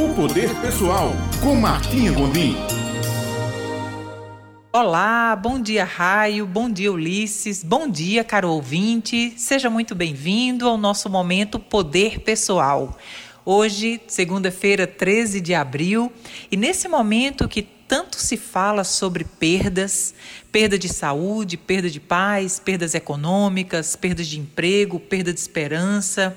O Poder Pessoal, com Martinha Gondim. Olá, bom dia Raio, bom dia Ulisses, bom dia caro ouvinte, seja muito bem-vindo ao nosso momento Poder Pessoal. Hoje, segunda-feira, 13 de abril, e nesse momento que tanto se fala sobre perdas, perda de saúde, perda de paz, perdas econômicas, perdas de emprego, perda de esperança,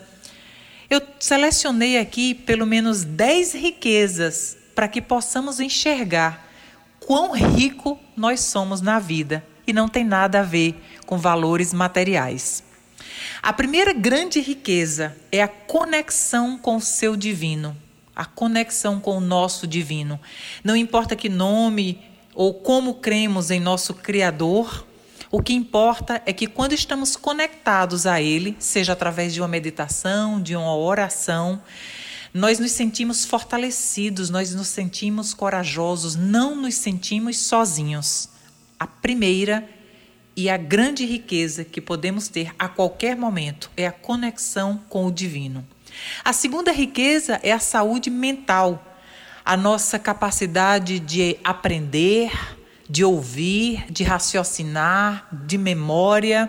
eu selecionei aqui pelo menos 10 riquezas para que possamos enxergar quão rico nós somos na vida e não tem nada a ver com valores materiais. A primeira grande riqueza é a conexão com o seu divino, a conexão com o nosso divino. Não importa que nome ou como cremos em nosso Criador, o que importa é que quando estamos conectados a Ele, seja através de uma meditação, de uma oração, nós nos sentimos fortalecidos, nós nos sentimos corajosos, não nos sentimos sozinhos. A primeira e a grande riqueza que podemos ter a qualquer momento é a conexão com o divino. A segunda riqueza é a saúde mental, a nossa capacidade de aprender, de ouvir, de raciocinar, de memória.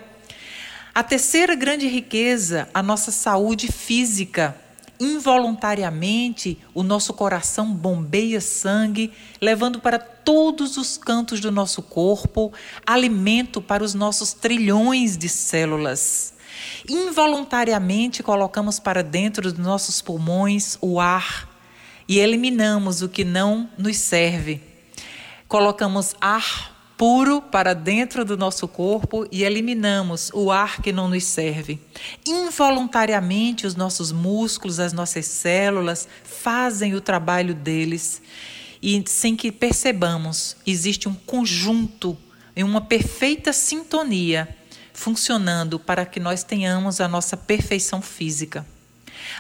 A terceira grande riqueza, a nossa saúde física. Involuntariamente, o nosso coração bombeia sangue, levando para todos os cantos do nosso corpo alimento para os nossos trilhões de células. Involuntariamente, colocamos para dentro dos nossos pulmões o ar e eliminamos o que não nos serve colocamos ar puro para dentro do nosso corpo e eliminamos o ar que não nos serve. Involuntariamente, os nossos músculos, as nossas células fazem o trabalho deles e, sem que percebamos, existe um conjunto em uma perfeita sintonia funcionando para que nós tenhamos a nossa perfeição física.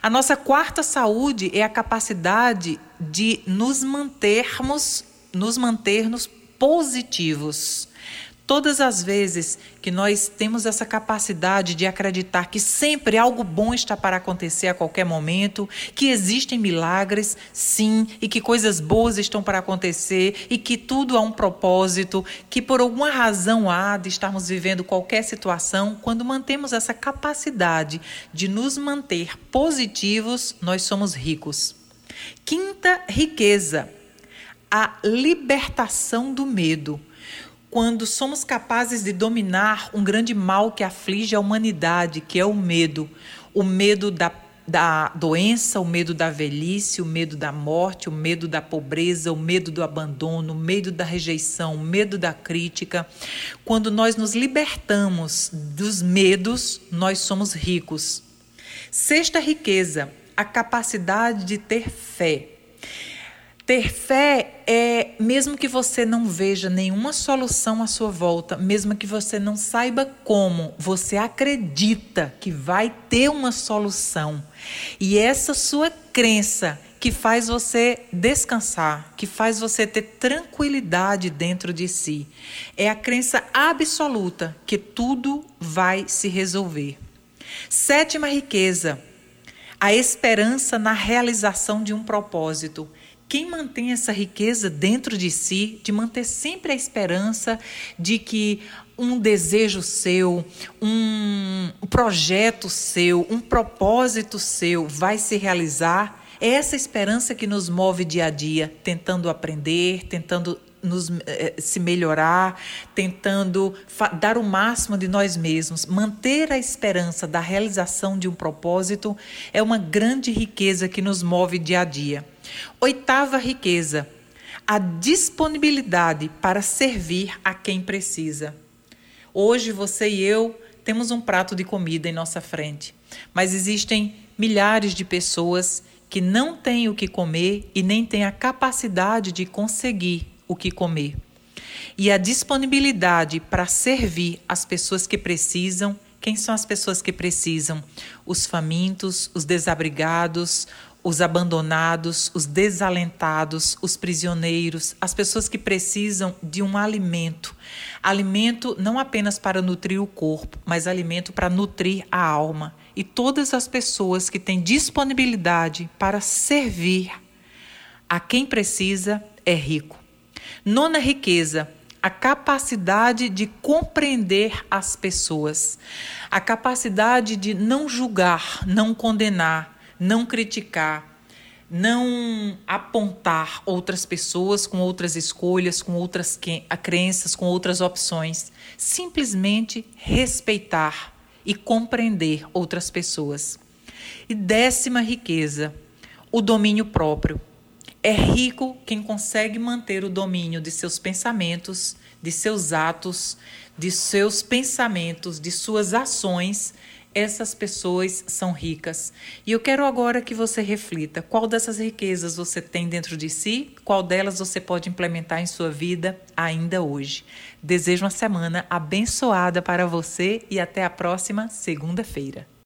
A nossa quarta saúde é a capacidade de nos mantermos nos mantermos positivos. Todas as vezes que nós temos essa capacidade de acreditar que sempre algo bom está para acontecer a qualquer momento, que existem milagres, sim, e que coisas boas estão para acontecer e que tudo há um propósito, que por alguma razão há de estarmos vivendo qualquer situação, quando mantemos essa capacidade de nos manter positivos, nós somos ricos. Quinta riqueza a libertação do medo. Quando somos capazes de dominar um grande mal que aflige a humanidade, que é o medo, o medo da da doença, o medo da velhice, o medo da morte, o medo da pobreza, o medo do abandono, o medo da rejeição, o medo da crítica. Quando nós nos libertamos dos medos, nós somos ricos. Sexta riqueza, a capacidade de ter fé. Ter fé é, mesmo que você não veja nenhuma solução à sua volta, mesmo que você não saiba como, você acredita que vai ter uma solução. E essa sua crença que faz você descansar, que faz você ter tranquilidade dentro de si, é a crença absoluta que tudo vai se resolver. Sétima riqueza, a esperança na realização de um propósito. Quem mantém essa riqueza dentro de si, de manter sempre a esperança de que um desejo seu, um projeto seu, um propósito seu vai se realizar, é essa esperança que nos move dia a dia, tentando aprender, tentando nos, eh, se melhorar, tentando dar o máximo de nós mesmos. Manter a esperança da realização de um propósito é uma grande riqueza que nos move dia a dia. Oitava riqueza, a disponibilidade para servir a quem precisa. Hoje você e eu temos um prato de comida em nossa frente, mas existem milhares de pessoas que não têm o que comer e nem têm a capacidade de conseguir o que comer. E a disponibilidade para servir as pessoas que precisam. Quem são as pessoas que precisam? Os famintos, os desabrigados, os abandonados, os desalentados, os prisioneiros, as pessoas que precisam de um alimento. Alimento não apenas para nutrir o corpo, mas alimento para nutrir a alma. E todas as pessoas que têm disponibilidade para servir A quem precisa é rico. Nona riqueza, a capacidade de compreender as pessoas, a capacidade de não julgar, não condenar, não criticar, não apontar outras pessoas com outras escolhas, com outras crenças, com outras opções. Simplesmente respeitar e compreender outras pessoas. E décima riqueza, o domínio próprio. É rico quem consegue manter o domínio de seus pensamentos, de seus atos, de seus pensamentos, de suas ações essas pessoas são ricas. E eu quero agora que você reflita qual dessas riquezas você tem dentro de si, qual delas você pode implementar em sua vida ainda hoje. Desejo uma semana abençoada para você e até a próxima segunda-feira.